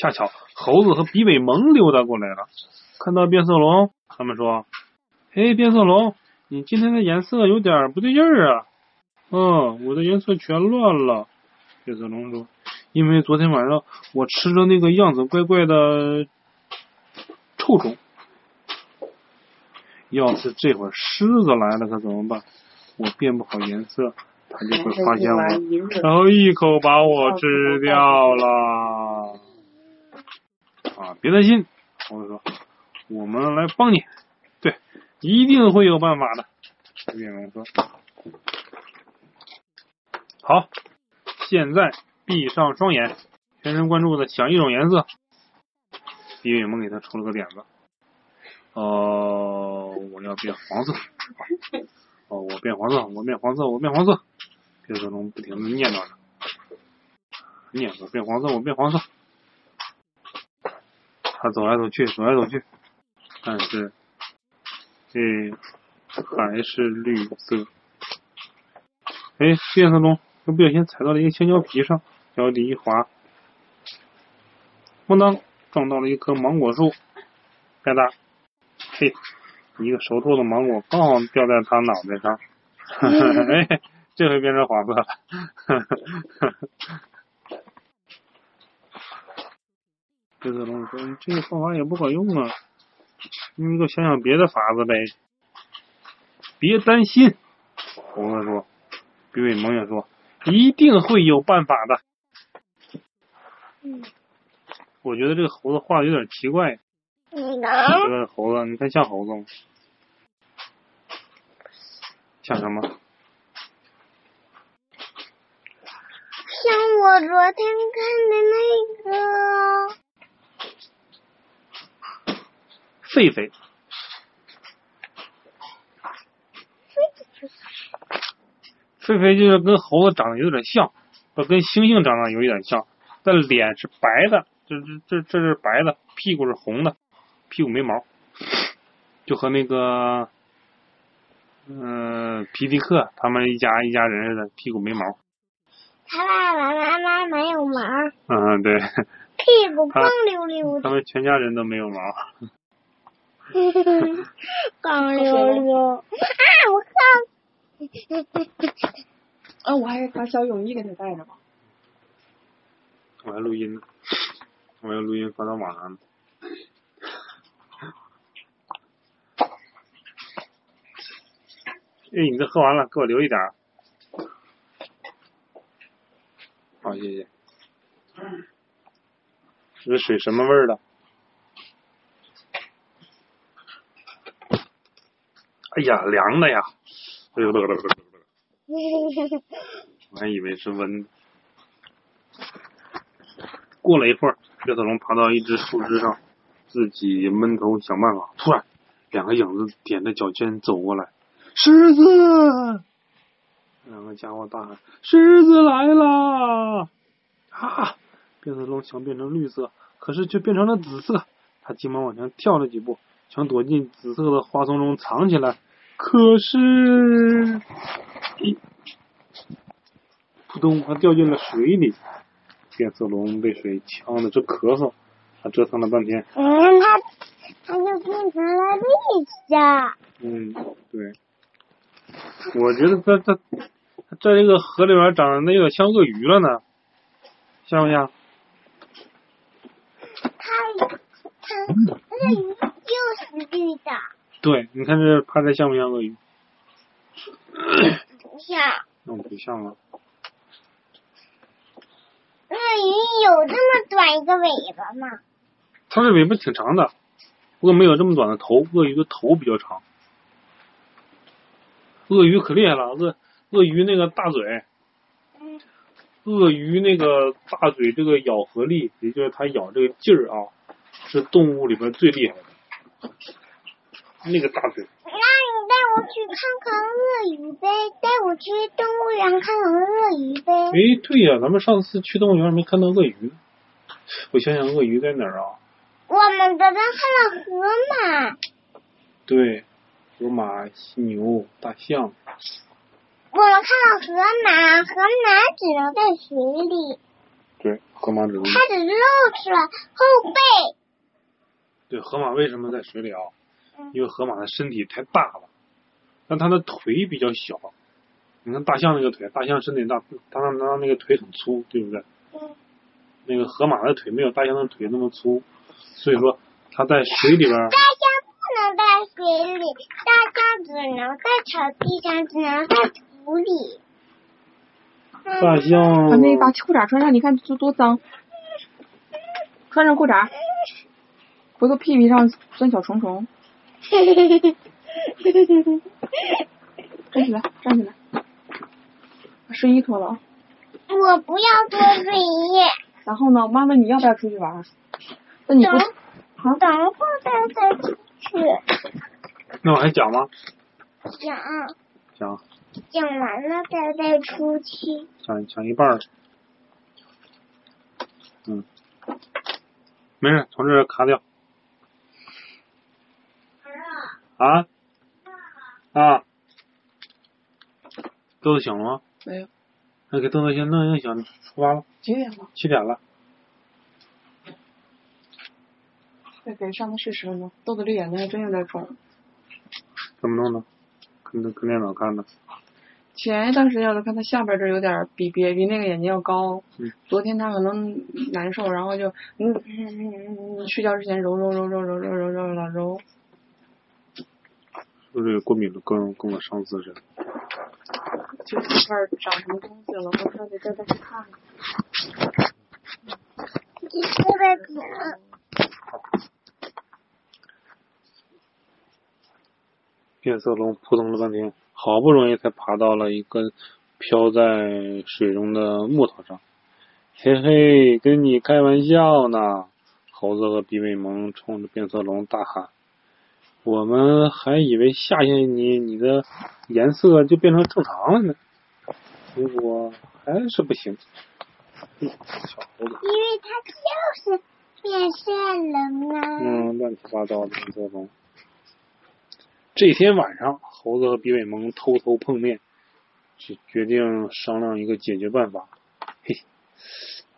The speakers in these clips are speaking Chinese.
恰巧猴子和比尾蒙溜达过来了，看到变色龙，他们说：“嘿，变色龙，你今天的颜色有点不对劲儿啊！”“嗯，我的颜色全乱了。”变色龙说：“因为昨天晚上我吃了那个样子怪怪的臭虫。要是这会儿狮子来了，可怎么办？我变不好颜色。”他就会发现我，然后一口把我吃掉了。啊，别担心，我说，我们来帮你，对，一定会有办法的。变龙说：“好，现在闭上双眼，全神贯注的想一种颜色。”比尾蒙给他出了个点子，哦，我要变黄色。哦，我变黄色，我变黄色，我变黄色。变色龙不停的念叨着，念叨变黄色，我变黄色。他走来走去，走来走去，但是这还是绿色。哎，变色龙又不小心踩到了一个香蕉皮上，脚底一滑，咣当撞到了一棵芒果树，该哒，嘿，一个熟透的芒果刚好掉在他脑袋上，哈 哈哎。这回变成黄色了，哈 哈变色龙说：“这个方法也不管用啊，你给我想想别的法子呗。”别担心，猴子说：“比尾蒙也说，一定会有办法的。”嗯，我觉得这个猴子画的有点奇怪。你呢？这个猴子，你看像猴子吗？像什么？像我昨天看的那个狒狒，狒狒就是跟猴子长得有点像，不跟猩猩长得有一点像，但脸是白的，这这这这是白的，屁股是红的，屁股没毛，就和那个嗯皮迪克他们一家一家人似的，屁股没毛。他爸爸妈妈没有毛。嗯，对。屁股光溜溜的。他们全家人都没有毛。光溜溜。啊！我靠！啊！我还是把小泳衣给他带着吧。我还录音呢，我要录音发到网上。哎，你这喝完了，给我留一点。好，谢谢。这水什么味儿的？哎呀，凉的呀！哎呦，我还以为是温。过了一会儿，变色龙爬到一只树枝上，自己闷头想办法。突然，两个影子踮着脚尖走过来，狮子。两个家伙大喊：“狮子来了！”啊！变色龙想变成绿色，可是却变成了紫色。他急忙往前跳了几步，想躲进紫色的花丛中藏起来。可是，扑通！他掉进了水里。变色龙被水呛得直咳嗽。他折腾了半天，嗯，他他就变成了绿色。嗯，对。我觉得它它。在这个河里边长得那个像鳄鱼了呢，像不像？它它鳄鱼就是绿的。对，你看这趴着像不像鳄鱼？不像。那不像了。鳄鱼有这么短一个尾巴吗？它的尾巴挺长的，不过没有这么短的头。鳄鱼的头比较长。鳄鱼可厉害了，鳄。鳄鱼那个大嘴，鳄鱼那个大嘴，这个咬合力，也就是它咬这个劲儿啊，是动物里边最厉害的。那个大嘴。那你带我去看看鳄鱼呗，带我去动物园看看鳄鱼呗。哎，对呀，咱们上次去动物园没看到鳄鱼。我想想，鳄鱼在哪儿啊？我们刚刚看到河马。对，河马、犀牛、大象。我们看到河马，河马只能在水里。对，河马只能。它只露出了后背。对，河马为什么在水里啊？嗯因为河马的身体太大了，但它的腿比较小。你看大象那个腿，大象身体大，它它它那个腿很粗，对不对？嗯，那个河马的腿没有大象的腿那么粗，所以说它在水里边儿大象不能在水里，大象只能在草地上，只能在土里。大象把那把裤衩穿上，你看多多脏。穿上裤衩，回头屁屁上钻小虫虫。站起来，站起来，把睡衣脱了啊。我不要脱睡衣，然后呢，妈妈你要不要出去玩？那你不等好等会儿再再出去那我还讲吗？讲，讲讲完了再再出去。讲讲一半儿。嗯，没事，从这儿卡掉。啊啊，豆豆醒了吗？没有？那给豆豆先弄一醒，出发了，几点了？七点了。再给上个试试呢。豆豆这眼睛还真有点肿。怎么弄的？跟跟电脑看的。前一段时间我就看他下边这有点比别比那个眼睛要高。嗯昨天他可能难受，然后就嗯嗯嗯嗯嗯，睡觉之前揉揉揉揉揉揉揉揉揉揉。就是过敏的？跟跟我上次似的。就这块儿长什么东西了，我说得再再去看看。你吃的饼，变色龙扑腾了半天，好不容易才爬到了一根漂在水中的木头上。嘿嘿，跟你开玩笑呢！猴子和比尾蒙冲着变色龙大喊：“我们还以为吓吓你，你的颜色就变成正常了呢，结果还是不行。”嘿小猴子，因为它就是变色龙啊。嗯，乱七八糟的。这天晚上，猴子和比尾蒙偷偷碰面，决决定商量一个解决办法。嘿，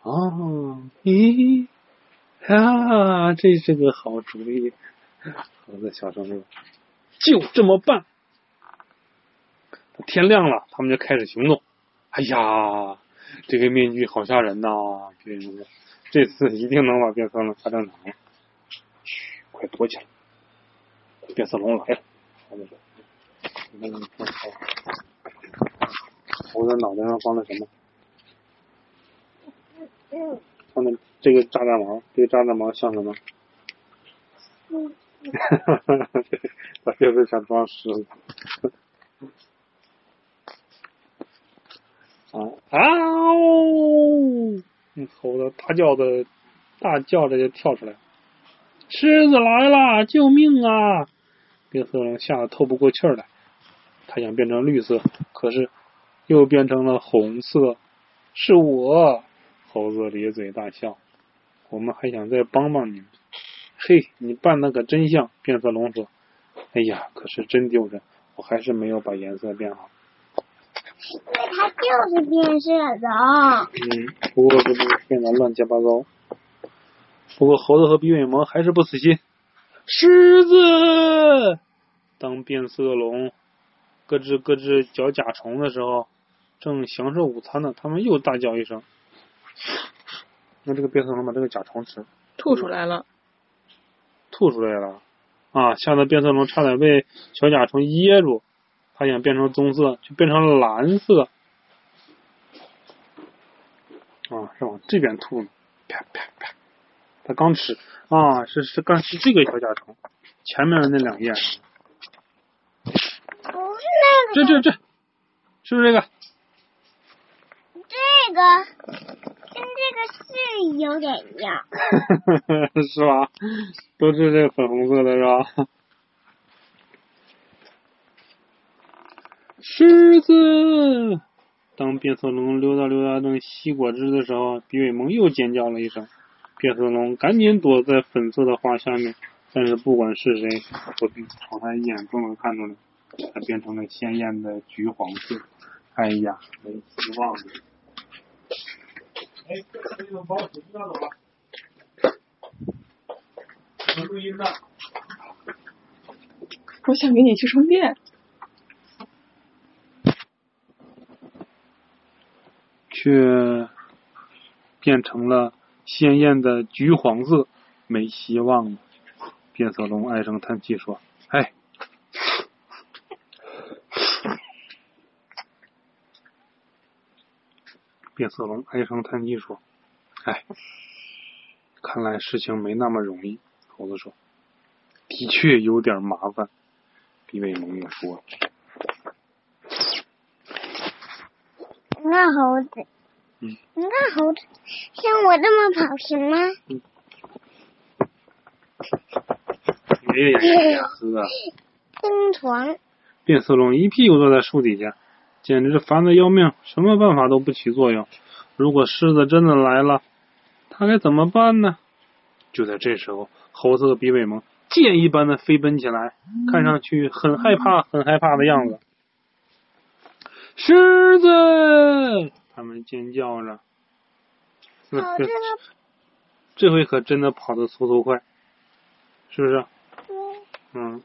啊，咦，啊，这是个好主意。猴子小声说：“就这么办。”天亮了，他们就开始行动。哎呀，这个面具好吓人呐！比尾蒙说：“这次一定能把变色龙吓正常。”嘘，快躲起来！变色龙来了。猴子说：“你看，你看，猴子脑袋上放的什么？嗯放的这个炸弹毛，这个炸弹毛像什么？嗯，哈哈哈他就是想装狮子。啊啊哦！嗯猴子大叫的，大叫着就跳出来，狮子来了！救命啊！变色龙吓得透不过气儿来，他想变成绿色，可是又变成了红色。是我，猴子咧嘴大笑。我们还想再帮帮你们。嘿，你扮那个真像。变色龙说：“哎呀，可是真丢人，我还是没有把颜色变好。因为它就是变色龙。嗯，不过这不变得乱七八糟。不过猴子和比尾蒙还是不死心。狮子，当变色龙咯吱咯吱嚼甲虫的时候，正享受午餐呢，他们又大叫一声。那这个变色龙把这个甲虫吃吐出来了。吐出来了，啊，吓得变色龙差点被小甲虫噎住。它想变成棕色，就变成了蓝色。啊，是往这边吐呢，啪啪啪！它刚吃啊，是是刚吃这个小甲虫，前面的那两页，不是那个，这这这，是不是这个？这个跟这个是有点像。是吧？都是这粉红色的是吧？狮子，当变色龙溜达溜达正吸果汁的时候，比尾萌又尖叫了一声。变色龙赶紧躲在粉色的花下面，但是不管是谁，都从他一眼都能看出来，它变成了鲜艳的橘黄色。哎呀，没希望了。哎，这个把我手机拿走了。我录音呢。我想给你去充电。却变成了鲜艳的橘黄色，没希望了。变色龙唉声叹气说：“哎。”变色龙唉声叹气说：“哎，看来事情没那么容易。”猴子说：“的确有点麻烦。”比尾蒙也说：“你看猴子，嗯，你看猴子，像我这么跑行吗？爷爷眼睛喝。蹬床，变色龙一屁股坐在树底下，简直烦得要命，什么办法都不起作用。如果狮子真的来了，他该怎么办呢？就在这时候，猴子和比尾蒙箭一般的飞奔起来，看上去很害怕、很害怕的样子。狮子！他们尖叫着。这回可真的跑得速度快，是不是？嗯嗯，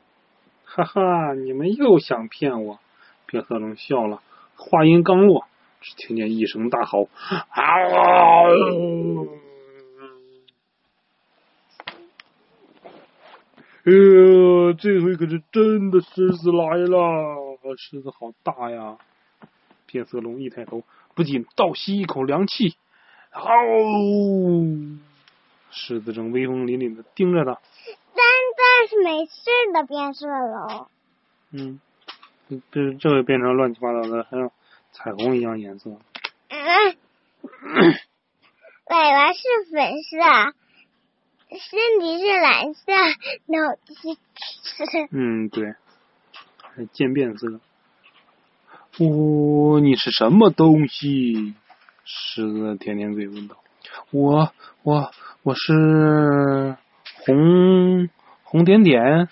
哈哈，你们又想骗我！变色龙笑了，话音刚落，只听见一声大吼：“啊！”哎呀，这回可是真的狮子来了！狮子好大呀！变色龙一抬头，不禁倒吸一口凉气。嗷！狮子正威风凛凛的盯着他。但但是没事的变色龙，嗯，这这会变成乱七八糟的，还有彩虹一样颜色。嗯，尾巴是粉色，身体是蓝色，脑子是嗯，对，还渐变色。哦，你是什么东西？狮子舔舔嘴问道。我我我是红红点点。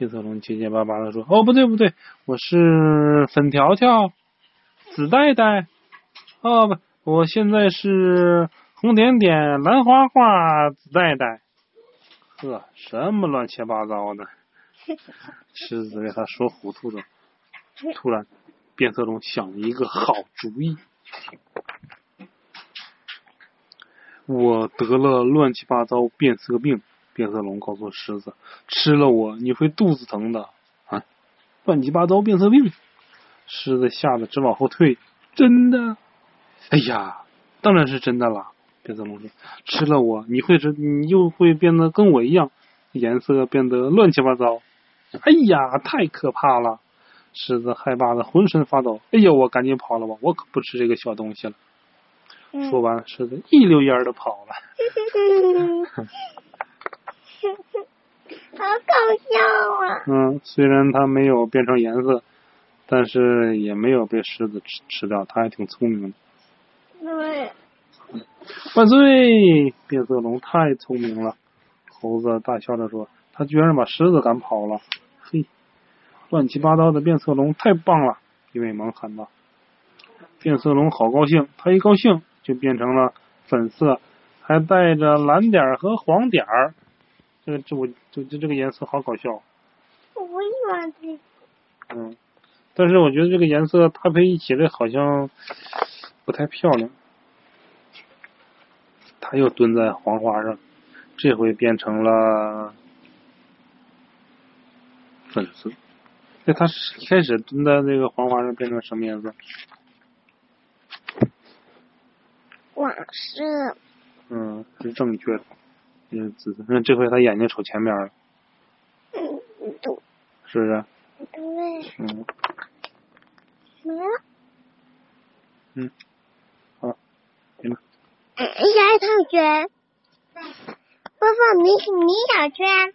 变色龙结结巴巴的说：“哦，不对不对，我是粉条条，紫带带。哦不，我现在是红点点，蓝花花，紫带带。呵，什么乱七八糟的！狮子被他说糊涂了。突然，变色龙想了一个好主意。我得了乱七八糟变色病。变色龙告诉狮子，吃了我你会肚子疼的啊！乱七八糟变色病，狮子吓得直往后退。真的？哎呀，当然是真的啦！变色龙说，吃了我你会是你又会变得跟我一样，颜色变得乱七八糟。哎呀，太可怕了！狮子害怕的浑身发抖。哎呀，我赶紧跑了吧，我可不吃这个小东西了。嗯说完，狮子一溜烟的跑了。好搞笑啊！嗯，虽然它没有变成颜色，但是也没有被狮子吃吃掉，它还挺聪明的。对，万岁！变色龙太聪明了。猴子大笑着说：“他居然把狮子赶跑了。”嘿，乱七八糟的变色龙太棒了！比尾蒙喊道。变色龙好高兴，他一高兴就变成了粉色，还带着蓝点儿和黄点儿。这个这我这这这个颜色好搞笑。我不喜欢这个。嗯，但是我觉得这个颜色搭配一起来好像不太漂亮。他又蹲在黄花上，这回变成了粉色。那他一开始蹲在那个黄花上变成什么颜色？往事，嗯，是正确的，是紫色。那这回他眼睛瞅前面了，嗯，对是不是？对，嗯没了。嗯，好，行了。嗯，小同学，播放迷迷小圈。